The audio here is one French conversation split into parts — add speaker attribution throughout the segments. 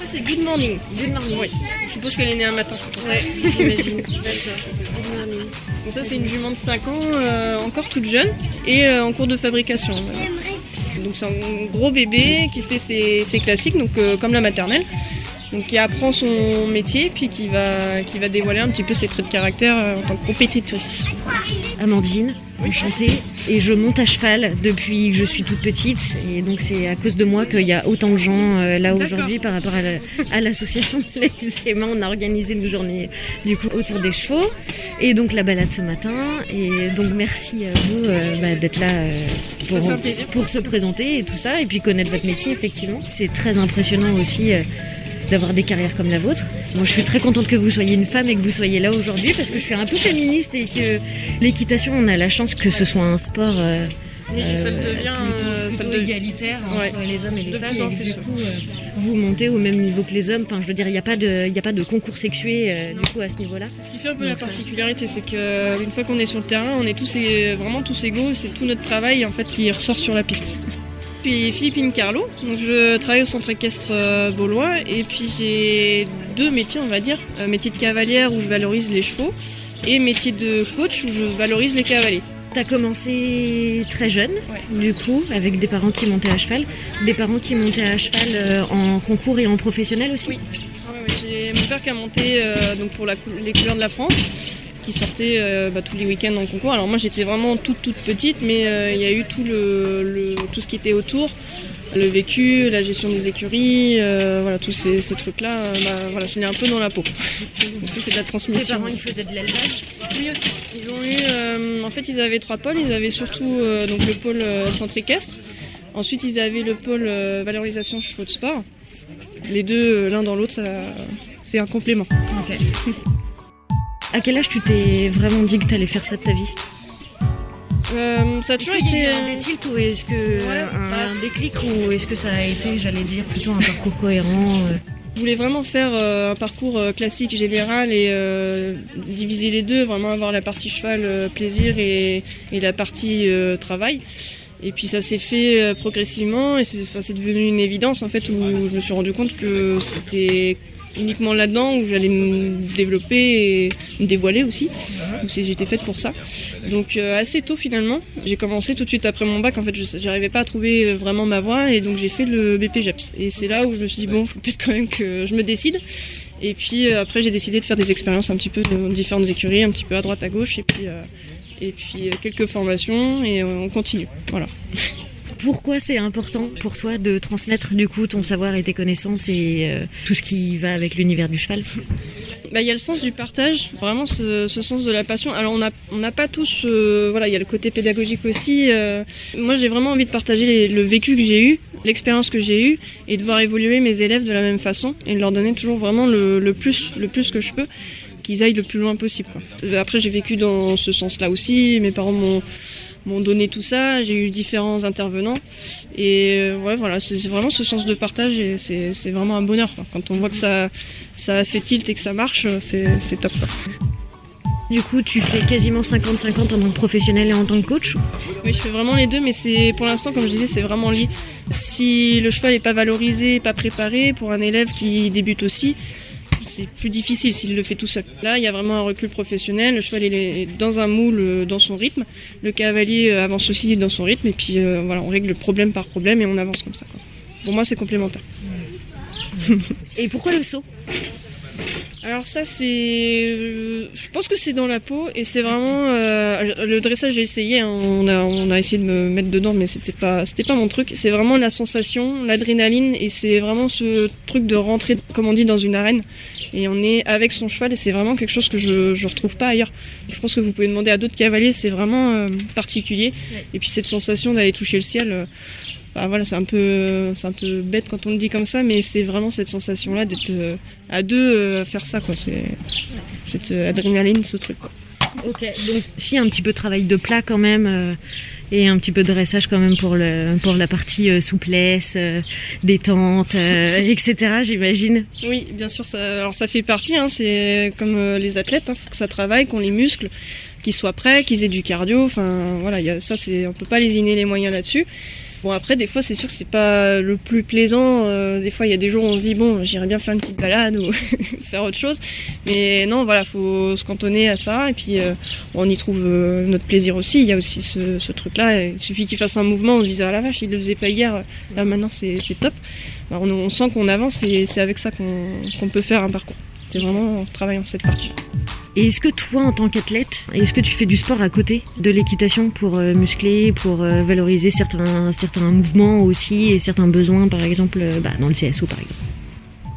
Speaker 1: ça c'est Good Morning.
Speaker 2: Good morning.
Speaker 1: Oui. Je suppose qu'elle est née un matin. c'est pour ça.
Speaker 2: Ouais, j'imagine. Good morning.
Speaker 1: Donc ça c'est une jument de 5 ans, euh, encore toute jeune et euh, en cours de fabrication. Donc c'est un gros bébé qui fait ses, ses classiques, donc euh, comme la maternelle. Donc qui apprend son métier puis qui va, qui va dévoiler un petit peu ses traits de caractère en tant que compétitrice.
Speaker 2: Amandine, enchantée. Et je monte à cheval depuis que je suis toute petite. Et donc c'est à cause de moi qu'il y a autant de gens euh, là aujourd'hui par rapport à la- l'association Les Aimants. On a organisé une journée du coup autour des chevaux. Et donc la balade ce matin. Et donc merci à vous euh, bah, d'être là euh, pour se présenter et tout ça. Et puis connaître votre métier effectivement. C'est très impressionnant aussi. Euh, d'avoir des carrières comme la vôtre. Moi, je suis très contente que vous soyez une femme et que vous soyez là aujourd'hui parce que je suis un peu féministe et que l'équitation, on a la chance que ce soit un sport euh,
Speaker 1: Oui,
Speaker 2: euh,
Speaker 1: ça le devient,
Speaker 2: plutôt,
Speaker 1: euh, ça devient-
Speaker 2: égalitaire
Speaker 1: Ouais.
Speaker 2: entre les hommes et les
Speaker 1: De
Speaker 2: femmes.
Speaker 1: plus en
Speaker 2: Et que
Speaker 1: plus,
Speaker 2: du coup, euh, vous montez au même niveau que les hommes. Enfin, je veux dire, il n'y a pas de, il y a pas de concours sexué euh, du coup à ce niveau-là.
Speaker 1: Ce qui fait un peu la particularité, c'est qu'une fois qu'on est sur le terrain, on est tous vraiment tous égaux, c'est tout notre travail en fait qui ressort sur la piste. Puis Philippine Carlo, donc je travaille au centre équestre euh, Beaulois et puis j'ai deux métiers on va dire, Euh, métier de cavalière où je valorise les chevaux et métier de coach où je valorise les cavaliers.
Speaker 2: T'as commencé très jeune,
Speaker 1: Ouais.
Speaker 2: du coup, avec des parents qui montaient à cheval, des parents qui montaient à cheval euh, en concours et en professionnel aussi?
Speaker 1: Oui. J'ai mon père qui a monté euh, donc pour la cou- les couleurs de la France, qui sortait euh, bah, tous les week-ends en concours. Alors moi j'étais vraiment toute toute petite, mais euh, il y a eu tout le, le- tout ce qui était autour, le vécu, la gestion des écuries, euh, voilà tous ces, ces trucs-là. bah, voilà, je l'ai un peu dans la peau. C'est de la transmission.
Speaker 2: parents, ils faisaient de l'élevage?
Speaker 1: Oui aussi. Ils ont eu, en fait, ils avaient trois pôles. Ils avaient surtout donc le pôle centre équestre. Ensuite, ils avaient le pôle valorisation chevaux de sport. Les deux, l'un dans l'autre, ça- c'est un complément.
Speaker 2: À quel âge tu t'es vraiment dit que t'allais faire ça de ta vie
Speaker 1: Euh, ça a toujours été.
Speaker 2: un déclic ou est-ce que euh, un,
Speaker 1: bah-
Speaker 2: un déclic ou est-ce que ça a été, j'allais dire, plutôt un parcours cohérent euh,
Speaker 1: Je voulais vraiment faire euh, un parcours classique général et diviser les deux, vraiment avoir la partie cheval plaisir et, et la partie travail. Et puis ça s'est fait progressivement et c'est enfin, c'est devenu une évidence en fait où je me suis rendu compte que c'était uniquement là-dedans où j'allais me développer et me dévoiler aussi. J'étais faite pour ça. Donc euh, assez tôt finalement, j'ai commencé tout de suite après mon bac. En fait, j'arrivais pas à trouver euh, vraiment ma voie et donc j'ai fait le BPGEPS. Et c'est là où je me suis dit bon, faut peut-être quand même que je me décide. Et puis euh, après, j'ai décidé de faire des expériences un petit peu dans différentes écuries, un petit peu à droite, à gauche, et puis et puis quelques formations et on continue. Voilà.
Speaker 2: Pourquoi c'est important pour toi de transmettre du coup ton savoir et tes connaissances et euh, tout ce qui va avec l'univers du cheval?
Speaker 1: Bah, il y a le sens du partage, vraiment ce, sens de la passion. Alors on n'a on pas tous, euh, voilà, il y a le côté pédagogique aussi. euh. moi j'ai vraiment envie de partager le vécu que j'ai eu, l'expérience que j'ai eue, et de voir évoluer mes élèves de la même façon et de leur donner toujours vraiment le, plus, le plus que je peux, qu'ils aillent le plus loin possible. Après j'ai vécu dans ce sens-là aussi. Mes parents m'ont m'ont donné tout ça, j'ai eu différents intervenants et euh, ouais voilà c'est vraiment ce sens de partage et c'est c'est vraiment un bonheur quoi. quand on voit que ça ça fait tilt et que ça marche c'est c'est top quoi.
Speaker 2: Du coup, tu fais quasiment 50-50 en tant que professionnel et en tant que coach.
Speaker 1: Oui, je fais vraiment les deux, mais c'est pour l'instant, comme je disais, c'est vraiment lié. Si le cheval n'est pas valorisé, pas préparé, pour un élève qui débute aussi, c'est plus difficile s'il le fait tout seul. Là, il y a vraiment un recul professionnel. Le cheval est dans un moule, euh, dans son rythme. Le cavalier euh, avance aussi dans son rythme, et puis euh, voilà, on règle problème par problème et on avance comme ça. Pour moi, c'est complémentaire.
Speaker 2: Et pourquoi le saut?
Speaker 1: Alors ça c'est, je pense que c'est dans la peau et c'est vraiment euh, le dressage j'ai essayé, hein, on a on a essayé de me mettre dedans mais c'était pas c'était pas mon truc. C'est vraiment la sensation, l'adrénaline et c'est vraiment ce truc de rentrer comme on dit dans une arène et on est avec son cheval et c'est vraiment quelque chose que je je retrouve pas ailleurs. Je pense que vous pouvez demander à d'autres cavaliers, c'est vraiment euh, particulier et puis cette sensation d'aller toucher le ciel. euh, bah voilà, c'est un peu, c'est un peu bête quand on le dit comme ça, mais c'est vraiment cette sensation-là d'être euh, à deux euh, faire ça, quoi. C'est cette euh, adrénaline, ce truc, quoi.
Speaker 2: Ok, donc si un petit peu de travail de plat quand même euh, et un petit peu de dressage quand même pour le pour la partie euh, souplesse, euh, détente, etc. J'imagine.
Speaker 1: Oui, bien sûr, ça, alors ça fait partie, hein, c'est comme les athlètes, il faut que ça travaille, qu'on les muscles, qu'ils soient prêts, qu'ils aient du cardio, enfin voilà, il y a, ça, c'est, on peut pas lésiner les moyens là-dessus. Bon après des fois c'est sûr que c'est pas le plus plaisant. Euh, des fois il y a des jours où on se dit bon j'irais bien faire une petite balade ou faire autre chose. Mais non voilà faut se cantonner à ça et puis euh, on y trouve euh, notre plaisir aussi. Il y a aussi ce, truc là. Il suffit qu'il fasse un mouvement, on se dise ah la vache il le faisait pas hier. Là maintenant c'est top. Bah, on, sent qu'on avance et c'est avec ça qu'on peut faire un parcours. C'est vraiment en travaillant cette partie.
Speaker 2: Et est-ce que toi, en tant qu'athlète, est-ce que tu fais du sport à côté de l'équitation pour euh, muscler, pour euh, valoriser certains, certains mouvements aussi et certains besoins, par exemple, euh, bah, dans le CSO, par exemple?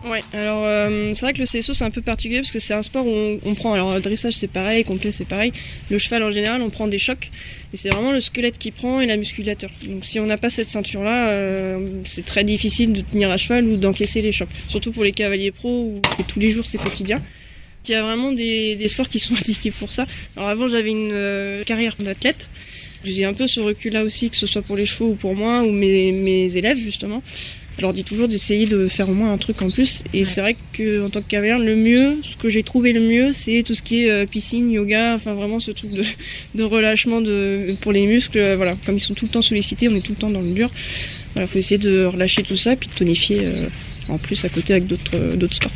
Speaker 1: Ouais, alors c'est vrai que le CSO c'est un peu particulier parce que c'est un sport où on, prend, alors le dressage c'est pareil, complet c'est pareil, le cheval en général on prend des chocs et c'est vraiment le squelette qui prend et la musculature. Donc si on n'a pas cette ceinture là, c'est très difficile de tenir à cheval ou d'encaisser les chocs, surtout pour les cavaliers pros où c'est tous les jours, c'est quotidien. Il y a vraiment des, des sports qui sont indiqués pour ça. Alors avant, j'avais une euh, carrière d'athlète. J'ai un peu ce recul-là aussi, que ce soit pour les chevaux ou pour moi ou mes, mes élèves justement. Je leur dis toujours d'essayer de faire au moins un truc en plus. Et c'est vrai que en tant que cavalière, le mieux, ce que j'ai trouvé le mieux, c'est tout ce qui est euh, piscine, yoga, enfin vraiment ce truc de, de relâchement de, pour les muscles. Euh, voilà, comme ils sont tout le temps sollicités, on est tout le temps dans le dur. Voilà, faut essayer de relâcher tout ça, puis de tonifier en plus à côté avec d'autres sports.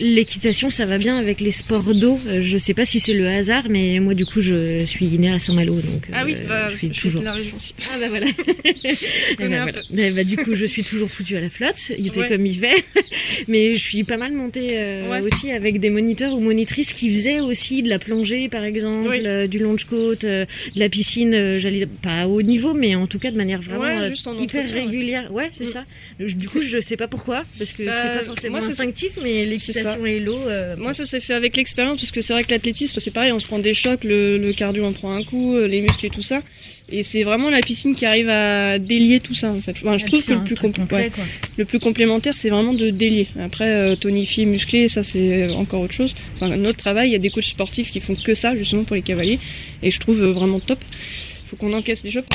Speaker 2: L'équitation, ça va bien avec les sports d'eau. Euh, je sais pas si c'est le hasard, mais moi, du coup, je suis née à Saint-Malo, donc
Speaker 1: ah oui, euh, bah, je suis toujours. La région aussi.
Speaker 2: Ah bah voilà. bah, bah, du coup, je suis toujours foutue à la flotte. Il était comme hiver, mais je suis pas mal montée euh, aussi avec des moniteurs ou monitrices qui faisaient aussi de la plongée, par exemple, du longe côte, de la piscine. J'allais pas à haut niveau, mais en tout cas de manière vraiment hyper régulière. Ouais, c'est mm. ça. Du coup, je sais pas pourquoi, parce que c'est pas forcément instinctif, mais l'équitation
Speaker 1: euh, Moi, ça s'est fait avec l'expérience, parce que c'est vrai que l'athlétisme, c'est pareil, on se prend des chocs, le, cardio en prend un coup, euh, les muscles et tout ça. Et c'est vraiment la piscine qui arrive à délier tout ça, en fait. je trouve que le plus, le plus complémentaire, c'est vraiment de délier. Après, euh, tonifier, muscler, ça, c'est encore autre chose. C'est un autre travail. Il y a des coachs sportifs qui font que ça, justement, pour les cavaliers. Et je trouve vraiment top. Il faut qu'on encaisse les chocs.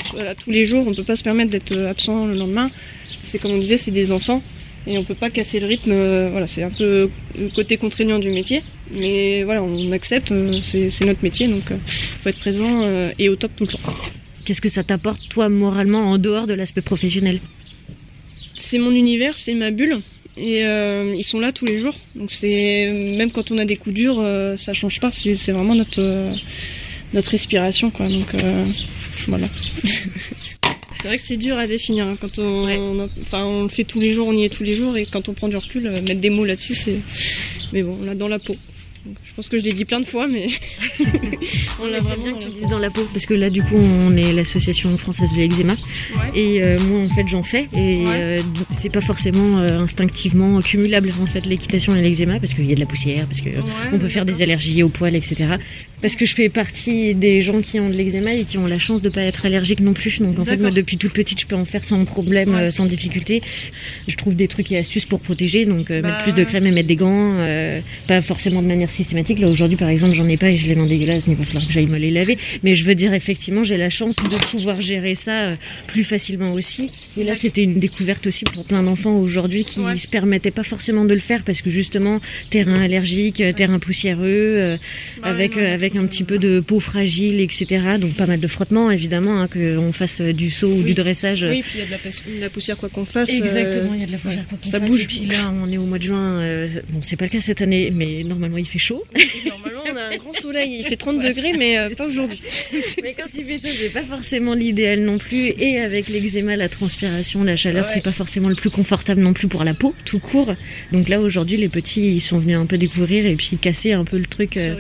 Speaker 1: tous les jours, on ne peut pas se permettre d'être absent le lendemain. C'est comme on disait, c'est des enfants et on peut pas casser le rythme. Euh, voilà, c'est un peu le côté contraignant du métier, mais voilà, on accepte, euh, c'est notre métier, donc il euh, faut être présent et au top tout le temps.
Speaker 2: Qu'est-ce que ça t'apporte toi moralement en dehors de l'aspect professionnel?
Speaker 1: C'est mon univers, c'est ma bulle. Et ils sont là tous les jours. Donc c'est même quand on a des coups durs, ça change pas. C'est vraiment notre notre respiration quoi. Donc voilà. C'est vrai que c'est dur à définir. Hein, quand on, enfin, on le fait tous les jours, on y est tous les jours, et quand on prend du recul, euh, mettre des mots là-dessus, c'est. Mais bon, on dans la peau je pense que je l'ai dit plein de fois, mais
Speaker 2: on l'a vraiment bien que tu dises dans la peau, parce que là, du coup, on est l'association française de l'eczéma, et euh, moi, en fait, j'en fais, et euh, c'est pas forcément euh, instinctivement cumulable en fait l'équitation et l'eczéma, parce qu'il y a de la poussière, parce que on peut faire des allergies aux poils, etc. Parce que je fais partie des gens qui ont de l'eczéma et qui ont la chance de pas être allergiques non plus. Donc en fait, moi, depuis toute petite, je peux en faire sans problème, sans difficulté. Je trouve des trucs et astuces pour protéger, donc mettre bah plus de crème et mettre des gants, pas forcément de manière systématique. Là aujourd'hui par exemple j'en ai pas et j'ai les mains dégueulasses, il va falloir que j'aille me les laver. Mais je veux dire effectivement j'ai la chance de pouvoir gérer ça euh, plus facilement aussi. Et là c'était une découverte aussi pour plein d'enfants aujourd'hui qui ne se permettaient pas forcément de le faire parce que justement terrain allergique, terrain poussiéreux, euh, bah avec euh, avec un petit peu de peau fragile, etc. Donc pas mal de frottement évidemment, hein, qu'on fasse du saut ou du dressage.
Speaker 1: Oui, puis il y a de la, poussière quoi qu'on fasse.
Speaker 2: Exactement, il y a de la poussière quoi qu'on fasse. Ça bouge. Et puis là on est au mois de juin, bon c'est pas le cas cette année, mais normalement il fait chaud.
Speaker 1: A un grand soleil, il fait 30 degrés, mais euh, pas aujourd'hui.
Speaker 2: mais quand il fait chaud, c'est pas forcément l'idéal non plus. Et avec l'eczéma, la transpiration, la chaleur, c'est pas forcément le plus confortable non plus pour la peau, tout court. Donc là, aujourd'hui, les petits, ils sont venus un peu découvrir et puis casser un peu le truc euh,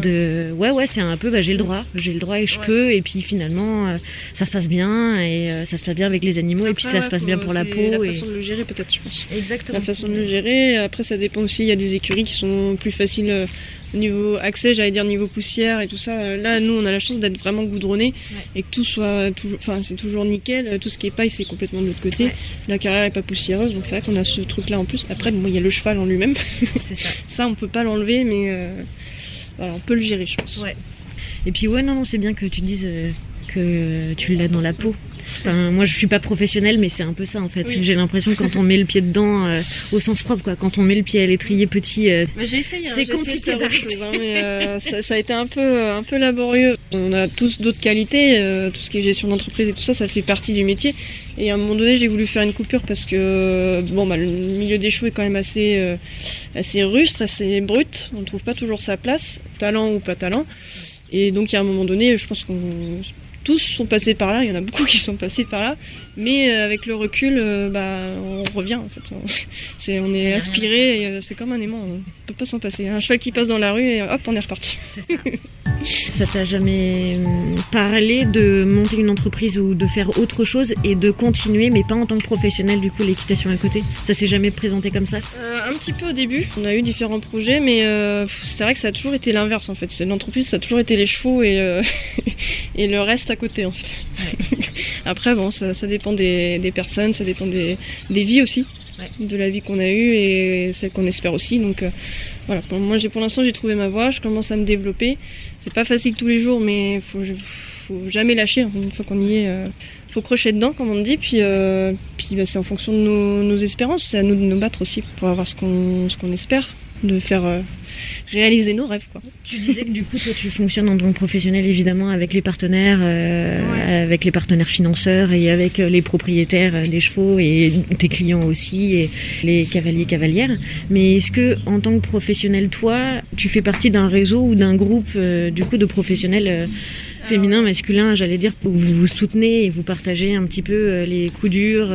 Speaker 2: de ouais, ouais, c'est un peu, bah, j'ai le droit, j'ai le droit et je peux. Et puis finalement, euh, ça se passe bien et ça se passe bien avec les animaux et puis ça se passe bien pour la peau.
Speaker 1: La façon de le gérer, peut-être, je pense.
Speaker 2: Exactement.
Speaker 1: La façon de le gérer. Après, ça dépend aussi. Il y a des écuries qui sont plus faciles niveau accès, j'allais dire niveau poussière et tout ça. Là, nous, on a la chance d'être vraiment goudronné et que tout soit toujours, enfin, c'est toujours nickel. Tout ce qui est paille, c'est complètement de l'autre côté. La carrière est pas poussiéreuse, donc c'est vrai qu'on a ce truc-là en plus. Après, bon, il y a le cheval en lui-même. ça. ça, on peut pas l'enlever, mais euh, on peut le gérer, je pense.
Speaker 2: Et puis, ouais, non, non, c'est bien que tu dises euh, que tu l'as dans la peau. Moi, je suis pas professionnelle, mais c'est un peu ça en fait. J'ai l'impression quand on met le pied dedans, euh, au sens propre, quoi. Quand on met le pied à l'étrier petit,
Speaker 1: euh, bah, hein, c'est compliqué d'arrêter. Hein, euh, ça, ça, a été un peu, un peu laborieux. On a tous d'autres qualités, tout ce qui est gestion d'entreprise et tout ça, ça fait partie du métier. Et à un moment donné, j'ai voulu faire une coupure parce que bon, bah, le milieu des choux est quand même assez, assez rustre, assez brut. On ne trouve pas toujours sa place, talent ou pas talent. Et donc, il y a un moment donné, je pense qu'on tous sont passés par là, il y en a beaucoup qui sont passés par là, mais euh, avec le recul, euh, bah, on revient en fait. C'est, on est aspiré, euh, c'est comme un aimant, on peut pas s'en passer. Un cheval qui passe dans la rue et hop, on est reparti.
Speaker 2: Ça t'a jamais hum, parlé de monter une entreprise ou de faire autre chose et de continuer, mais pas en tant que professionnel, du coup, l'équitation à côté? Ça s'est jamais présenté comme ça?
Speaker 1: Un petit peu au début. On a eu différents projets, mais c'est vrai que ça a toujours été l'inverse en fait. L'entreprise, ça a toujours été les chevaux et, et le reste à côté en fait. Après, bon, ça, dépend des, personnes, ça dépend des, vies aussi, de la vie qu'on a eue et celle qu'on espère aussi. Donc euh, voilà, moi j'ai pour l'instant j'ai trouvé ma voie, je commence à me développer. C'est pas facile tous les jours, mais faut, faut jamais lâcher. Une fois qu'on y est, euh, faut crocher dedans, comme on dit. Puis, euh, puis bah, c'est en fonction de nos, espérances. C'est à nous de nous battre aussi pour avoir ce qu'on ce qu'on espère, de faire réaliser nos rêves. Quoi.
Speaker 2: Tu disais que du coup, toi, tu fonctionnes en tant que professionnel, évidemment, avec les partenaires, euh, avec les partenaires financeurs et avec euh, les propriétaires euh, des chevaux et tes clients aussi et les cavaliers cavalières. Mais est-ce que, en tant que professionnel, toi, tu fais partie d'un réseau ou d'un groupe, du coup, de professionnels féminin, masculin, j'allais dire, où vous vous soutenez et vous partagez un petit peu les coups durs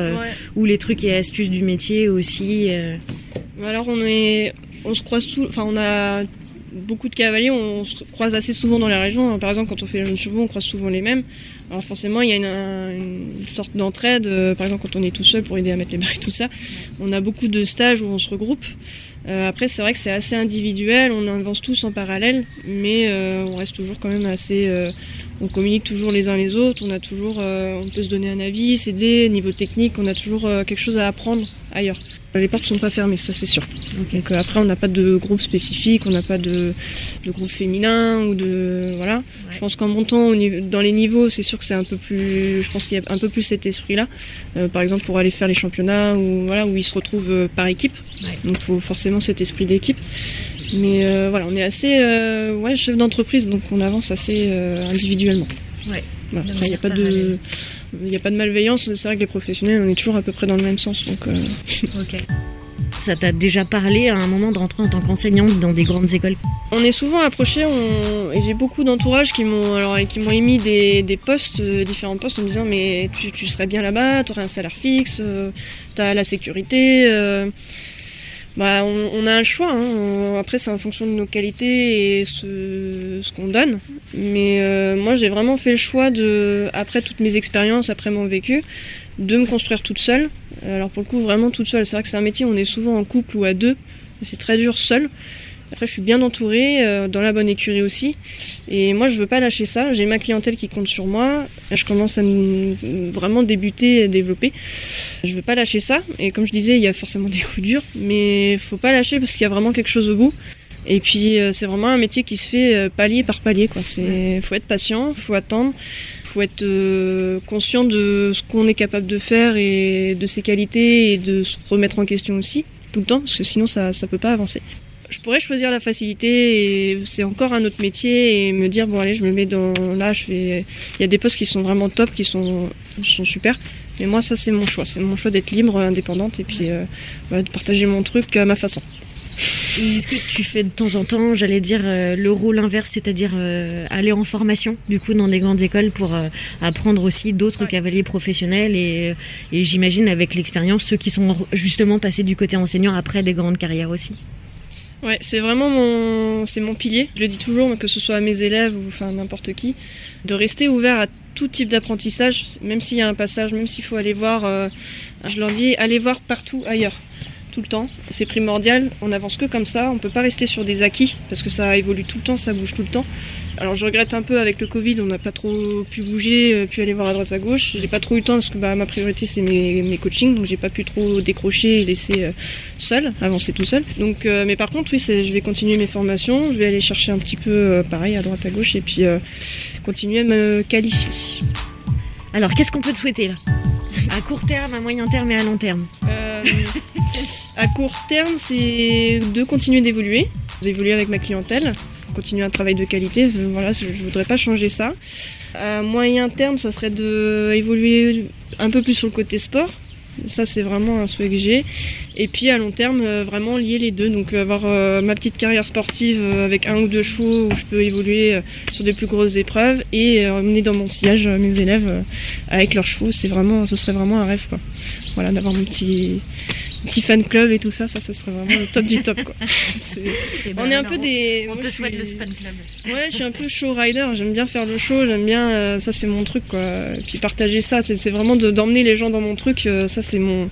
Speaker 2: ou les trucs et astuces du métier aussi.
Speaker 1: Alors on est, on se croise tout, enfin on a beaucoup de cavaliers, on se croise assez souvent dans la région. Par exemple, quand on fait les jeunes chevaux, on croise souvent les mêmes. Alors forcément, il y a une, sorte d'entraide. Euh, par exemple, quand on est tout seul pour aider à mettre les barres et tout ça, on a beaucoup de stages où on se regroupe. Euh, après, c'est vrai que c'est assez individuel, on avance tous en parallèle, mais euh, on reste toujours quand même assez on communique toujours les uns les autres, on a toujours, euh, on peut se donner un avis, s'aider, niveau technique, on a toujours euh, quelque chose à apprendre ailleurs. Les portes sont pas fermées, ça c'est sûr. Donc euh, après on n'a pas de groupe spécifique, on n'a pas de, de, groupe féminin ou de voilà. Je pense qu'en montant au dans les niveaux, c'est sûr que c'est un peu plus, je pense qu'il y a un peu plus cet esprit-là. par exemple pour aller faire les championnats ou voilà où ils se retrouvent par équipe. Donc il faut forcément cet esprit d'équipe. Mais euh, voilà, on est assez euh, ouais, chef d'entreprise, donc on avance assez euh, individuellement. Ouais. il n'y a pas de. Il n'y a pas de malveillance, c'est vrai que les professionnels, on est toujours à peu près dans le même sens. Donc, ok.
Speaker 2: Ça t'a déjà parlé à un moment de rentrer en tant qu'enseignante dans des grandes écoles?
Speaker 1: On est souvent approché et j'ai beaucoup d'entourage qui m'ont alors qui m'ont émis des, des postes, différents postes en me disant mais tu, tu serais bien là-bas, tu aurais un salaire fixe, tu as la sécurité bah, on, a un choix. Hein. Après, c'est en fonction de nos qualités et ce, qu'on donne. Mais euh, moi, j'ai vraiment fait le choix de, après toutes mes expériences, après mon vécu, de me construire toute seule. Alors pour le coup, vraiment toute seule. C'est vrai que c'est un métier, on est souvent en couple ou à deux. C'est très dur seul. Après, je suis bien entourée, euh, dans la bonne écurie aussi. Et moi, je veux pas lâcher ça. J'ai ma clientèle qui compte sur moi. Je commence à vraiment débuter et développer. Je veux pas lâcher ça. Et comme je disais, il y a forcément des coups durs, mais faut pas lâcher parce qu'il y a vraiment quelque chose au bout. Et puis, euh, c'est vraiment un métier qui se fait euh, palier par palier. Quoi. C'est, faut être patient, faut attendre, faut être conscient de ce qu'on est capable de faire et de ses qualités et de se remettre en question aussi tout le temps parce que sinon ça ça peut pas avancer je pourrais choisir la facilité et c'est encore un autre métier et me dire bon allez je me mets dans là je fais il y a des postes qui sont vraiment top qui sont sont super. Mais moi ça c'est mon choix. C'est mon choix d'être libre indépendante et puis euh, de partager mon truc à ma façon.
Speaker 2: Est-ce que tu fais de temps en temps, j'allais dire, euh, le rôle inverse, c'est-à-dire euh, aller en formation, du coup, dans des grandes écoles pour apprendre aussi d'autres cavaliers professionnels et, et j'imagine avec l'expérience, ceux qui sont justement passés du côté enseignant après des grandes carrières aussi
Speaker 1: Ouais, c'est vraiment mon, c'est mon pilier. Je le dis toujours, que ce soit à mes élèves ou enfin n'importe qui, de rester ouvert à tout type d'apprentissage, même s'il y a un passage, même s'il faut aller voir. Euh, je leur dis, allez voir partout ailleurs, le temps. C'est primordial. On n'avance que comme ça. On peut pas rester sur des acquis parce que ça évolue tout le temps, ça bouge tout le temps. Alors je regrette un peu avec le Covid, on n'a pas trop pu bouger, euh, pu aller voir à droite à gauche. J'ai pas trop eu le temps parce que bah, ma priorité c'est mes, mes coachings, donc j'ai pas pu trop décrocher et laisser euh, seul, avancer tout seul. Donc, euh, mais par contre, oui, je vais continuer mes formations, je vais aller chercher un petit peu pareil à droite à gauche et puis continuer à me qualifier.
Speaker 2: Alors, qu'est-ce qu'on peut te souhaiter là? À court terme, à moyen terme et à long terme
Speaker 1: Euh, à court terme, c'est de continuer d'évoluer, d'évoluer avec ma clientèle, continuer un travail de qualité. Voilà, je voudrais pas changer ça. À moyen terme, ça serait de évoluer un peu plus sur le côté sport. Ça, c'est vraiment un souhait que j'ai. Et puis à long terme, euh, vraiment lier les deux. Donc avoir euh, ma petite carrière sportive euh, avec un ou deux chevaux où je peux évoluer sur des plus grosses épreuves et emmener dans mon sillage mes élèves avec leurs chevaux. C'est vraiment, ce serait vraiment un rêve, quoi. Voilà, d'avoir mon petit, petit fan club et tout ça, ça, ça serait vraiment le top du top, quoi.
Speaker 2: Eh ben,
Speaker 1: On est un peu des.
Speaker 2: On te souhaite
Speaker 1: suis-
Speaker 2: le fan club.
Speaker 1: Ouais, je suis un peu show rider, j'aime bien faire le show, j'aime bien, euh, ça c'est mon truc quoi. Et puis partager ça, c'est vraiment de- d'emmener les gens dans mon truc, euh, ça c'est mon,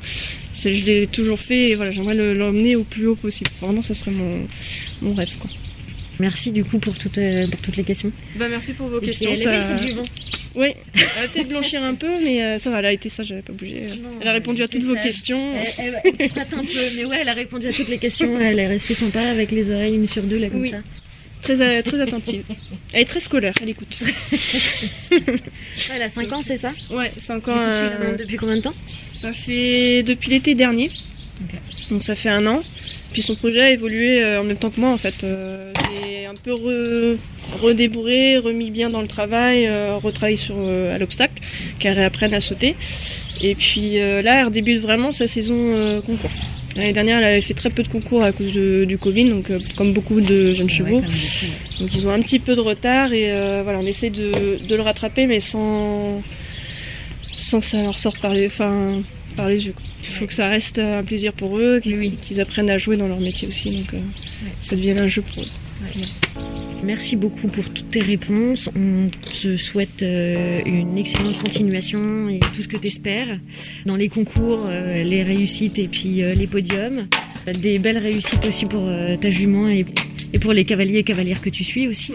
Speaker 1: je l'ai toujours fait et voilà, j'aimerais le- l'emmener au plus haut possible. Vraiment, ça serait mon, mon rêve quoi.
Speaker 2: Merci du coup pour toutes, euh, pour toutes les questions.
Speaker 1: Bah merci pour vos
Speaker 2: Et
Speaker 1: questions.
Speaker 2: elle est
Speaker 1: ça... Oui, elle a peut-être blanchir un peu, mais euh, ça va, elle a été ça, j'avais pas bougé. Elle a répondu à toutes vos
Speaker 2: ça.
Speaker 1: questions.
Speaker 2: Elle, elle- elle un peu, mais ouais, elle a répondu à toutes les questions. Elle est restée sympa avec les oreilles une sur deux là comme
Speaker 1: Oui.
Speaker 2: ça.
Speaker 1: Très, très attentive. Elle est très scolaire, elle écoute.
Speaker 2: Elle a 5 ans, c'est ça?
Speaker 1: Ouais, c'est encore
Speaker 2: Depuis,
Speaker 1: un.
Speaker 2: euh, depuis combien de temps?
Speaker 1: Ça fait depuis l'été dernier. Donc ça fait un an. Puis son projet a évolué en même temps que moi en fait. Euh, un peu re- redébourré, remis bien dans le travail, euh, retravaillé sur euh, à l'obstacle, qu'elle réapprenne à sauter. Et puis euh, là, elle débute vraiment sa saison euh, concours. L'année dernière, elle avait fait très peu de concours à cause de- du Covid, donc comme beaucoup de jeunes chevaux. Donc ils ont un petit peu de retard et voilà, on essaie de, de le rattraper, mais sans, sans que ça leur sorte par les, enfin, par les yeux. quoi. Il faut que ça reste un plaisir pour eux, qu'ils apprennent à jouer dans leur métier aussi, donc euh, ça devienne un jeu pour eux.
Speaker 2: Merci beaucoup pour toutes tes réponses. On te souhaite euh, une excellente continuation et tout ce que tu espères dans les concours, euh, les réussites et puis euh, les podiums. Des belles réussites aussi pour ta jument et, pour les cavaliers et cavalières que tu suis aussi.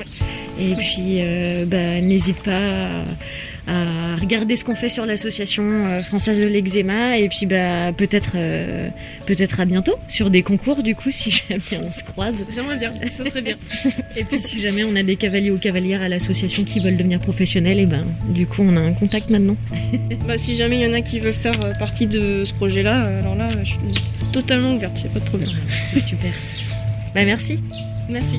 Speaker 2: Et puis, bah, n'hésite pas à, à regarder ce qu'on fait sur l'association euh, française de l'eczéma et puis bah, peut-être euh, peut-être à bientôt sur des concours du coup si jamais on se croise.
Speaker 1: J'aimerais bien, ça serait bien.
Speaker 2: Et puis si jamais on a des cavaliers ou cavalières à l'association qui veulent devenir professionnels, et ben du coup on a un contact maintenant.
Speaker 1: bah, si jamais il y en a qui veulent faire euh, partie de ce projet-là, euh, alors là, je suis totalement ouverte, a pas de problème.
Speaker 2: Super. Bah merci.
Speaker 1: Merci.